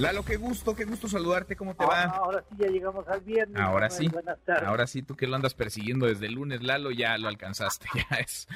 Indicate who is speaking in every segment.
Speaker 1: Lalo, qué gusto, qué gusto saludarte, ¿cómo te va?
Speaker 2: Ahora sí, ya llegamos al viernes.
Speaker 1: Ahora sí,
Speaker 2: Buenas tardes.
Speaker 1: ahora sí, tú que lo andas persiguiendo desde el lunes, Lalo, ya lo alcanzaste, ya es,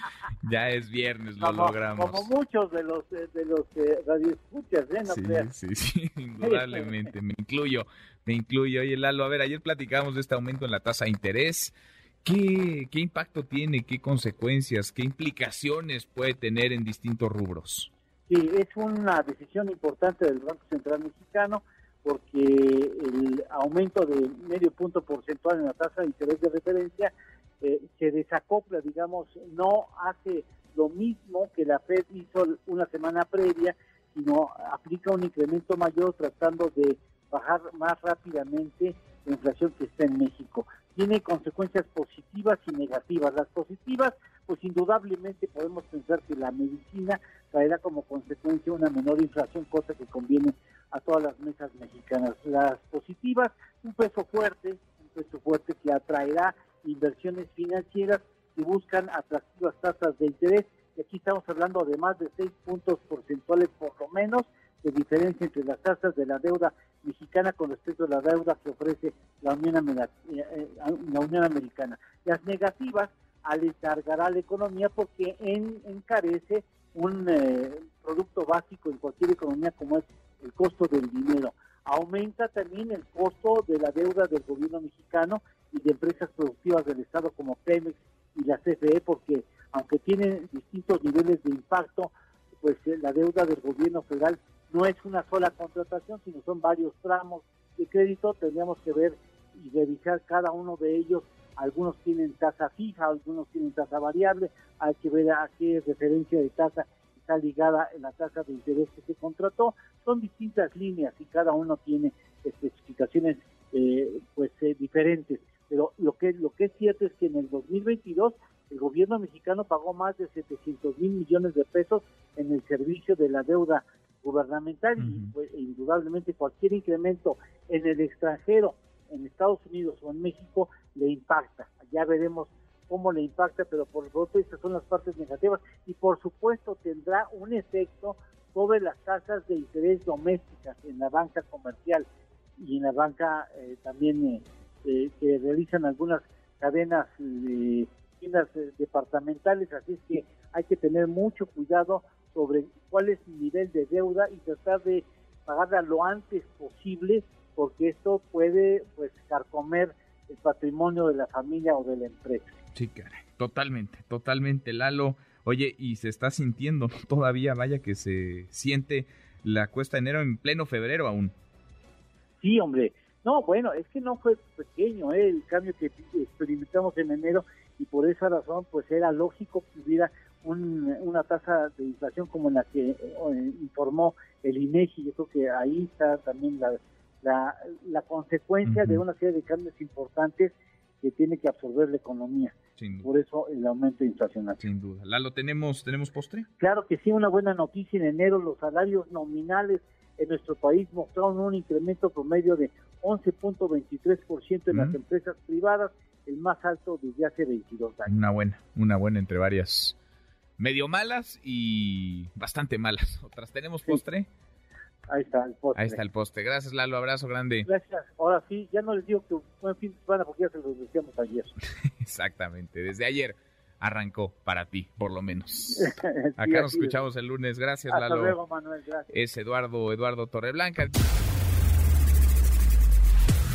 Speaker 1: ya es viernes, lo
Speaker 2: como,
Speaker 1: logramos.
Speaker 2: Como muchos de los, eh, de los eh, radioescuchas, ¿eh? No
Speaker 1: Sí,
Speaker 2: creas.
Speaker 1: sí, sí, indudablemente, me incluyo, me incluyo. Oye, Lalo, a ver, ayer platicábamos de este aumento en la tasa de interés. ¿Qué, ¿Qué impacto tiene? ¿Qué consecuencias? ¿Qué implicaciones puede tener en distintos rubros?
Speaker 2: Sí, es una decisión importante del Banco Central Mexicano porque el aumento de medio punto porcentual en la tasa de interés de referencia eh, se desacopla, digamos, no hace lo mismo que la Fed hizo una semana previa, sino aplica un incremento mayor tratando de bajar más rápidamente la inflación que está en México. Tiene consecuencias positivas y negativas. Las positivas, pues indudablemente podemos pensar que la medicina traerá como consecuencia una menor inflación, cosa que conviene a todas las mesas mexicanas. Las positivas, un peso fuerte, un peso fuerte que atraerá inversiones financieras que buscan atractivas tasas de interés. Y aquí estamos hablando de más de seis puntos porcentuales por lo menos de diferencia entre las tasas de la deuda mexicana con respecto a la deuda que ofrece la Unión, eh, eh, la Unión Americana. Las negativas aletargará la economía porque en- encarece un eh, producto básico en cualquier economía como es el costo del dinero. Aumenta también el costo de la deuda del gobierno mexicano y de empresas productivas del Estado como Pemex y la CFE porque aunque tienen distintos niveles de impacto, pues la deuda del gobierno federal no es una sola contratación, sino son varios tramos de crédito. Tendríamos que ver y revisar cada uno de ellos. Algunos tienen tasa fija, algunos tienen tasa variable. Hay que ver a qué referencia de tasa está ligada en la tasa de interés que se contrató. Son distintas líneas y cada uno tiene especificaciones eh, pues eh, diferentes. Pero lo que lo que es cierto es que en el 2022 el gobierno mexicano pagó más de 700 mil millones de pesos en el servicio de la deuda gubernamental y
Speaker 1: Ujú.
Speaker 2: pues, indudablemente cualquier incremento en el extranjero, en Estados Unidos o en México, le impacta. Ya veremos cómo le impacta, pero por lo tanto estas son las partes negativas y por supuesto tendrá un efecto sobre las tasas de interés domésticas en la banca comercial y en la banca eh, también eh, eh, que realizan algunas cadenas de tiendas eh, departamentales, así es que hay que tener mucho cuidado sobre cuál es el nivel de deuda y tratar de pagarla lo antes posible, porque esto puede pues carcomer el patrimonio de la familia o de la empresa.
Speaker 1: Sí, caray, totalmente, totalmente, Lalo. Oye, y se está sintiendo ¿no? todavía, vaya que se siente la cuesta de enero en pleno febrero aún.
Speaker 2: Sí, hombre. No, bueno, es que no fue pequeño ¿eh? el cambio que experimentamos en enero y por esa razón pues era lógico que hubiera un- una tasa de inflación como la que eh, informó el INEGI. Yo creo que ahí está también la, la, la consecuencia de una serie de cambios importantes que tiene que absorber la economía. Por eso el aumento inflacional.
Speaker 1: sin duda. Lalo, ¿tenemos, ¿tenemos postre?
Speaker 2: Claro que sí, una buena noticia en enero, los salarios nominales en nuestro país mostraron un incremento promedio de 11.23% en las empresas privadas, el más alto desde hace 22 años.
Speaker 1: Una buena, una buena entre varias medio malas y bastante malas. Otras, ¿tenemos postre?
Speaker 2: Ahí está el postre.
Speaker 1: Ahí está el postre. Gracias, Lalo, abrazo grande.
Speaker 2: Gracias. Ahora sí, ya no les digo que buen fin de semana porque ya se los decíamos ayer.
Speaker 1: Exactamente, desde ayer arrancó para ti, por lo menos.
Speaker 2: Sí,
Speaker 1: Acá nos
Speaker 2: es.
Speaker 1: escuchamos el lunes. Gracias,
Speaker 2: Hasta
Speaker 1: Lalo.
Speaker 2: luego, Manuel. Gracias.
Speaker 1: Es Eduardo, Eduardo Torreblanca.